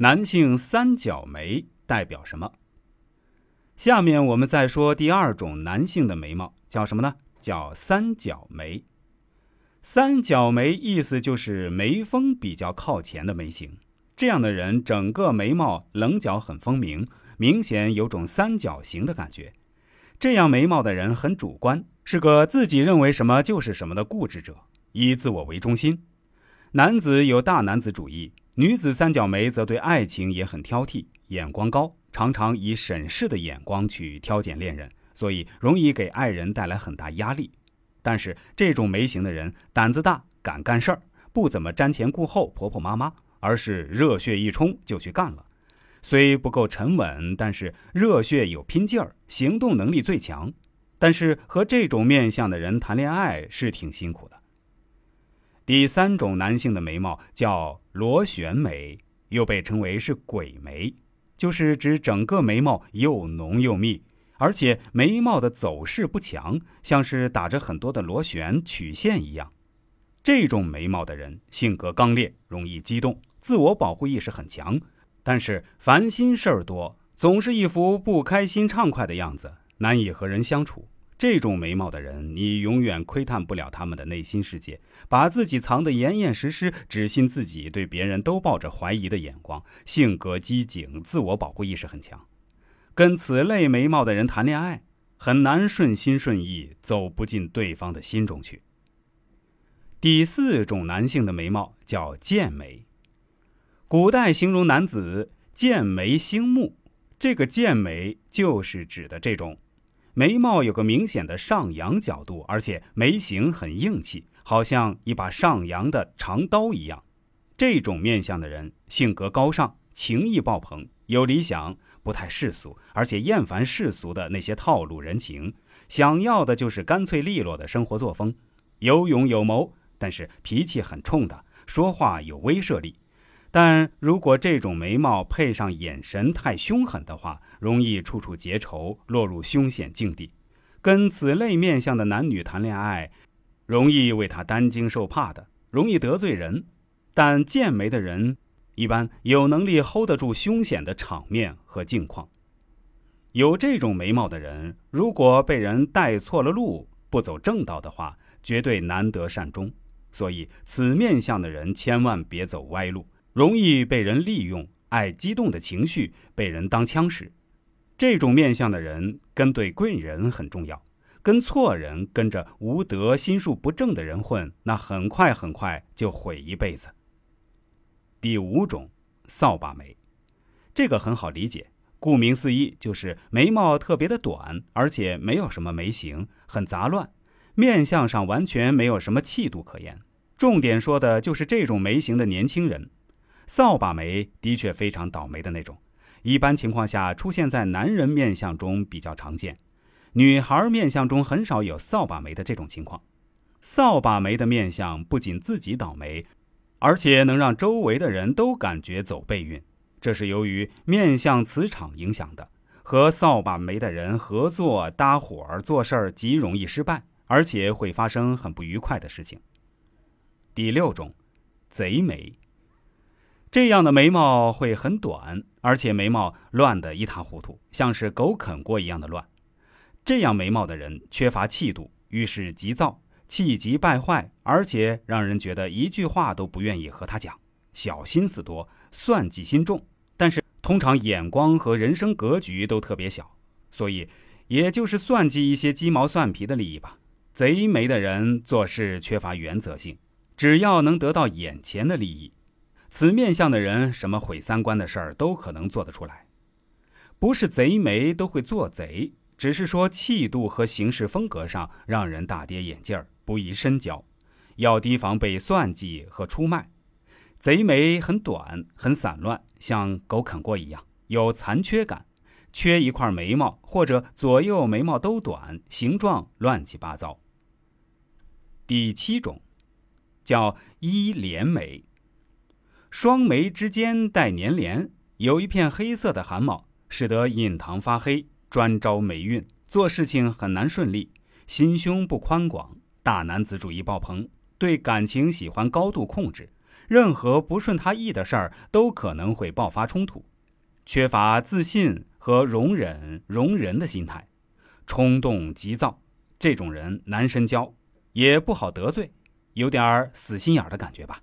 男性三角眉代表什么？下面我们再说第二种男性的眉毛叫什么呢？叫三角眉。三角眉意思就是眉峰比较靠前的眉形。这样的人整个眉毛棱角很分明，明显有种三角形的感觉。这样眉毛的人很主观，是个自己认为什么就是什么的固执者，以自我为中心。男子有大男子主义。女子三角眉则对爱情也很挑剔，眼光高，常常以审视的眼光去挑拣恋人，所以容易给爱人带来很大压力。但是这种眉形的人胆子大，敢干事儿，不怎么瞻前顾后、婆婆妈妈，而是热血一冲就去干了。虽不够沉稳，但是热血有拼劲儿，行动能力最强。但是和这种面相的人谈恋爱是挺辛苦的。第三种男性的眉毛叫螺旋眉，又被称为是鬼眉，就是指整个眉毛又浓又密，而且眉毛的走势不强，像是打着很多的螺旋曲线一样。这种眉毛的人性格刚烈，容易激动，自我保护意识很强，但是烦心事儿多，总是一副不开心畅快的样子，难以和人相处。这种眉毛的人，你永远窥探不了他们的内心世界，把自己藏得严严实实，只信自己，对别人都抱着怀疑的眼光，性格机警，自我保护意识很强。跟此类眉毛的人谈恋爱，很难顺心顺意，走不进对方的心中去。第四种男性的眉毛叫剑眉，古代形容男子剑眉星目，这个剑眉就是指的这种。眉毛有个明显的上扬角度，而且眉形很硬气，好像一把上扬的长刀一样。这种面相的人性格高尚，情义爆棚，有理想，不太世俗，而且厌烦世俗的那些套路人情，想要的就是干脆利落的生活作风。有勇有谋，但是脾气很冲的，说话有威慑力。但如果这种眉毛配上眼神太凶狠的话，容易处处结仇，落入凶险境地。跟此类面相的男女谈恋爱，容易为他担惊受怕的，容易得罪人。但剑眉的人一般有能力 hold 得住凶险的场面和境况。有这种眉毛的人，如果被人带错了路，不走正道的话，绝对难得善终。所以，此面相的人千万别走歪路。容易被人利用，爱激动的情绪被人当枪使。这种面相的人跟对贵人很重要，跟错人、跟着无德、心术不正的人混，那很快很快就毁一辈子。第五种，扫把眉，这个很好理解，顾名思义就是眉毛特别的短，而且没有什么眉形，很杂乱，面相上完全没有什么气度可言。重点说的就是这种眉形的年轻人。扫把眉的确非常倒霉的那种，一般情况下出现在男人面相中比较常见，女孩面相中很少有扫把眉的这种情况。扫把眉的面相不仅自己倒霉，而且能让周围的人都感觉走背运，这是由于面相磁场影响的。和扫把眉的人合作搭伙儿做事儿极容易失败，而且会发生很不愉快的事情。第六种，贼眉。这样的眉毛会很短，而且眉毛乱得一塌糊涂，像是狗啃过一样的乱。这样眉毛的人缺乏气度，遇事急躁，气急败坏，而且让人觉得一句话都不愿意和他讲。小心思多，算计心重，但是通常眼光和人生格局都特别小，所以也就是算计一些鸡毛蒜皮的利益吧。贼眉的人做事缺乏原则性，只要能得到眼前的利益。此面相的人，什么毁三观的事儿都可能做得出来。不是贼眉都会做贼，只是说气度和行事风格上让人大跌眼镜儿，不宜深交，要提防被算计和出卖。贼眉很短，很散乱，像狗啃过一样，有残缺感，缺一块眉毛或者左右眉毛都短，形状乱七八糟。第七种，叫一连眉。双眉之间带粘连，有一片黑色的汗毛，使得印堂发黑，专招霉运，做事情很难顺利。心胸不宽广，大男子主义爆棚，对感情喜欢高度控制，任何不顺他意的事儿都可能会爆发冲突，缺乏自信和容忍容人的心态，冲动急躁，这种人难深交，也不好得罪，有点死心眼的感觉吧。